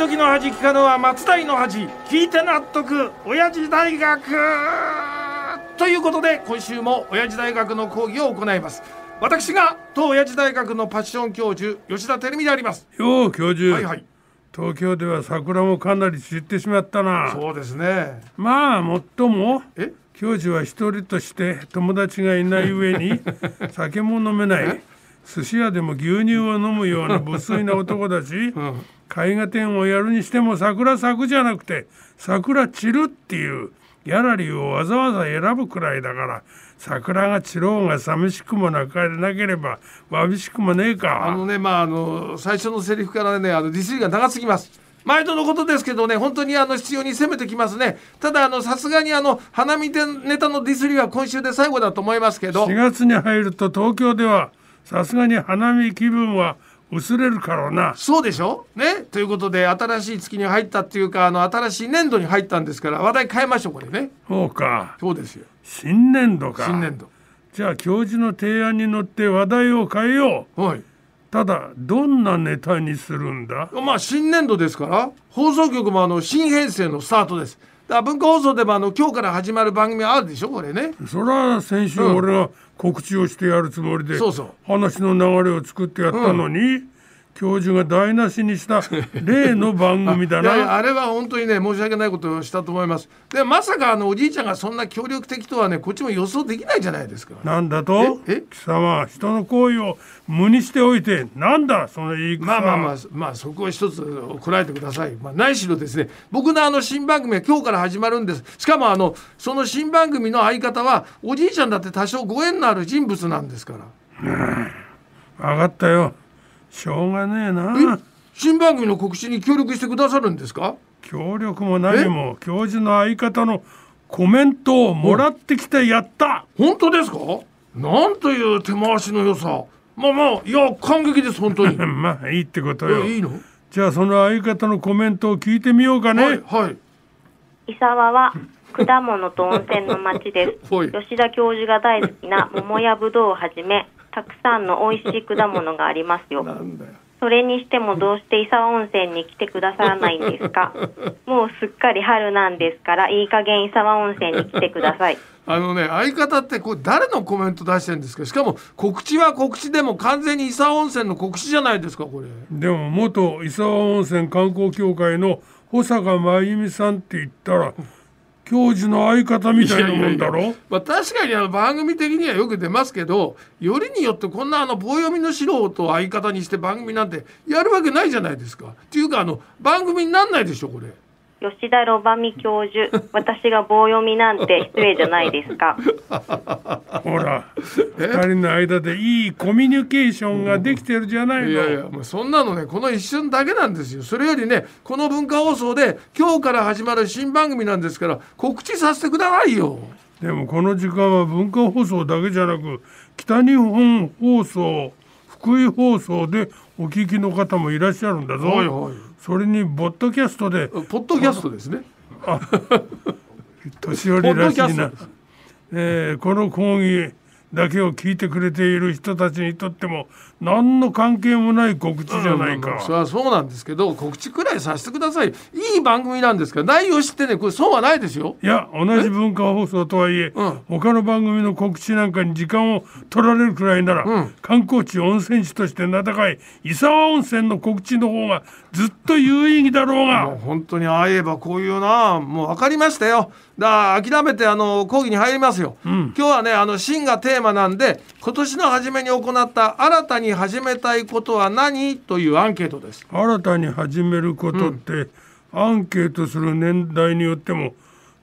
時の恥聞かぬは松代の恥聞いて納得。親父大学ということで今週も親父大学の講義を行います。私が当親父大学のパッション教授吉田照美であります。よう教授、はいはい。東京では桜もかなり散ってしまったな。そうですね。まあもっともえ？教授は一人として友達がいない上に 酒も飲めない寿司屋でも牛乳を飲むような無粋な男だし、ん絵画展をやるにしても桜咲くじゃなくて桜散るっていうギャラリーをわざわざ選ぶくらいだから桜が散ろうが寂しくもなかなければわびしくもねえか。あのねまああの最初のセリフからねあのディスりが長すぎます。毎度のことですけどね本当にあの必要に攻めてきますね。ただあのさすがにあの花見でネタのディスりは今週で最後だと思いますけど。4月に入ると東京ではさすがに花見気分は薄れるからな。そうでしょ？ね？ということで新しい月に入ったっていうかあの新しい年度に入ったんですから話題変えましょうこれね。そうか。そうですよ。新年度か。新年度。じゃあ教授の提案に乗って話題を変えよう。はい。ただどんなネタにするんだ？まあ新年度ですから放送局もあの新編成のスタートですだ文化放送でもあの今日から始まる番組あるでしょこれね。そりゃ先週うん。俺が告知をしてやるつもりでそうそう。話の流れを作ってやったのに、教授が台無しにした 例の番組だな。あれは本当にね申し訳ないことをしたと思います。でまさかあのおじいちゃんがそんな協力的とはねこっちも予想できないじゃないですか。なんだと？ええ？貴様人の行為を無にしておいてなんだその言い草。まあまあまあまあそこは一つこらえてください、まあ、何しろですね。僕のあの新番組は今日から始まるんです。しかもあのその新番組の相方はおじいちゃんだって多少ご縁のある人物なんですから。分かったよしょうがねえな。新番組の告知に協力してくださるんですか？協力も何も教授の相方のコメントをもらってきてやった。本当ですか？なんという手回しの良さ。まあまあいや感激です本当に。まあいいってことよ。えいいの？じゃあその相方のコメントを聞いてみようかね、はいはい。伊沢は果物と温泉の町です。はい。吉田教授が大好きな桃やぶどうをはじめ、たくさんの美味しい果物がありますよ。なんだよそれにしてもどうして伊沢温泉に来てくださらないんですか？もうすっかり春なんですから、いい加減伊沢温泉に来てください。あのね相方ってこれ誰のコメント出してるんですか？しかも告知は告知でも完全に伊佐温泉の告知じゃないですかこれでも元伊沢温泉観光協会の保坂真由美さんって言ったら教授の相方みたいなもんだろ？いまあ、確かにあの番組的にはよく出ますけどよりによってこんなあの棒読みの素人を相方にして番組なんてやるわけないじゃないですか。っていうかあの番組になんないでしょこれ。吉田ロバミ教授、私が棒読みなんて失礼じゃないですか。ほら二人の間でいいコミュニケーションができてるじゃないの。いやいやもうそんなのねこの一瞬だけなんですよ。それよりねこの文化放送で今日から始まる新番組なんですから告知させてくださいよ。でもこの時間は文化放送だけじゃなく北日本放送福井放送でお聞きの方もいらっしゃるんだぞ、はいはいそれにボッドキャストでポッドキャストですね。年寄りらしいな。えーこの講義だけを聞いてくれている人たちにとっても何の関係もない告知じゃないか、まあまあそれはそうなんですけど告知くらいさせてください。いい番組なんですから内容知ってねこれ損はないですよ。いや同じ文化放送とはいえ、うん。他の番組の告知なんかに時間を取られるくらいなら、うん。観光地温泉地として名高い伊沢温泉の告知の方がずっと有意義だろうもうが本当にああ言えばこういうな。もう分かりましたよだ諦めてあの講義に入りますよ、今日はねあの新がテーマなんで今年の初めに行った新たに始めたいことは何というアンケートです。新たに始めることって、アンケートする年代によっても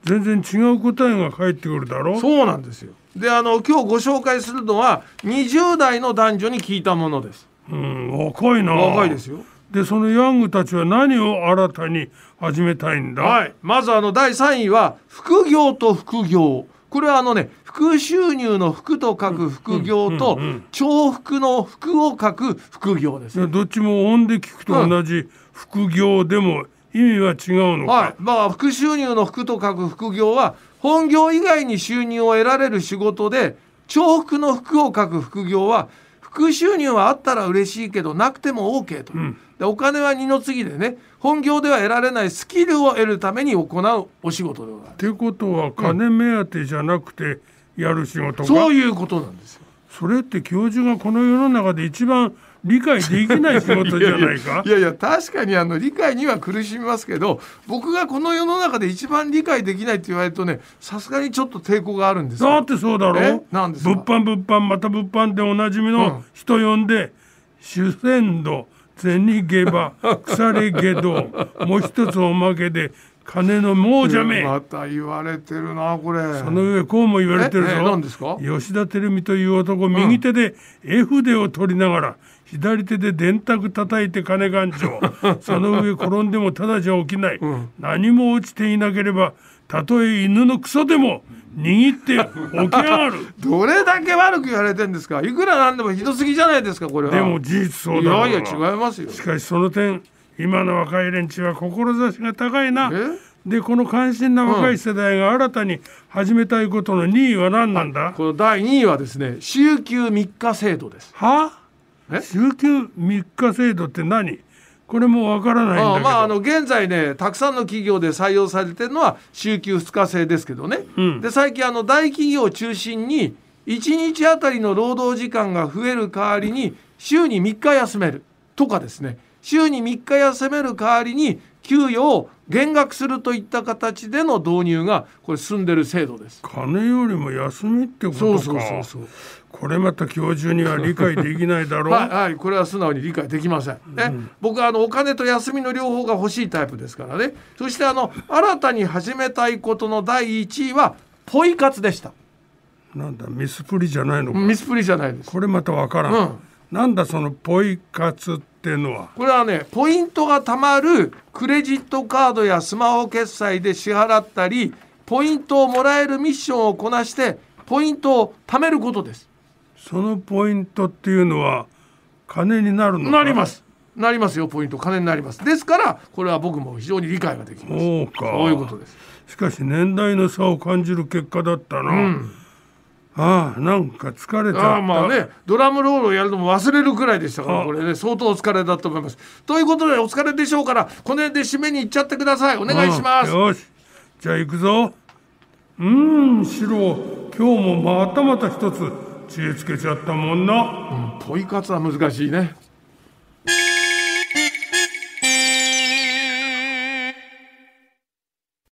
全然違う答えが返ってくるだろそうなんですよ。であの今日ご紹介するのは20代の男女に聞いたものです。うん、若いな。若いですよでそのヤングたちは何を新たに始めたいんだ、はい、まずあの第3位は副業と副業。これはあのね副収入の副と書く副業と重複の副を書く副業です。でどっちも音で聞くと同じ副業でも意味は違うのか、はい、まあ副収入の副と書く副業は本業以外に収入を得られる仕事で重複の副を書く副業は副収入はあったら嬉しいけどなくても OK と、でお金は二の次でね本業では得られないスキルを得るために行うお仕事でございまってことは金目当てじゃなくてやる仕事か、すそういうことなんですよ。それって教授がこの世の中で一番理解できない仕事じゃないか？いやいや確かにあの理解には苦しみますけど僕がこの世の中で一番理解できないって言われるとねさすがにちょっと抵抗があるんですよ。だってそうだろ？え？なんですか？物販物販また物販でおなじみうん。の人呼んで主戦度銭ゲバ腐れゲドもう一つおまけで金の亡者め。また言われてるなこれ。その上こうも言われてるええぞ何ですか？吉田照美という男右手で絵筆を取りながら左手で電卓叩いて金勘定。その上転んでもただじゃ起きない、何も落ちていなければたとえ犬のクソでも握って起き上がる。どれだけ悪く言われてんですか？いくらなんでもひどすぎじゃないですかこれは。でも事実そうだいやいや違いますよ。しかしその点今の若い連中は志が高いな。え？でこの関心な若い世代が新たに始めたいことの2位は何なんだ、この第2位はですね週休3日制度です。は？え？週休3日制度って何？これもわからないんだけど。ああまああの現在ねたくさんの企業で採用されてるのは週休2日制ですけどね、うん。で最近あの大企業を中心に1日あたりの労働時間が増える代わりに週に3日休めるとかですね。週に3日休める代わりに給与を減額するといった形での導入がこれ進んでる制度です。金よりも休みってことかそうそうそうそうこれまた教授には理解できないだろう、はい、はい、これは素直に理解できません。ね、僕はあのお金と休みの両方が欲しいタイプですからね。そしてあの新たに始めたいことの第一位はポイ活でした。なんだミスプリじゃないのか、ミスプリじゃないです。これまたわからん、うんなんだそのポイ活ってのはこれはねポイントが貯まるクレジットカードやスマホ決済で支払ったりポイントをもらえるミッションをこなしてポイントを貯めることです。そのポイントっていうのは金になるのか？なります。なりますよポイント金になります。ですからこれは僕も非常に理解ができます。そうかそういうことです。しかし年代の差を感じる結果だったな、ああなんか疲れちゃああまあねドラムロールをやるのも忘れるくらいでしたからあこれね相当お疲れだと思います。ということでお疲れでしょうからこの辺で締めに行っちゃってください。お願いします。よし。じゃあ行くぞ。うーんシロ。今日もまたまた一つ知恵つけちゃったもんな。ポイ活は難しいね。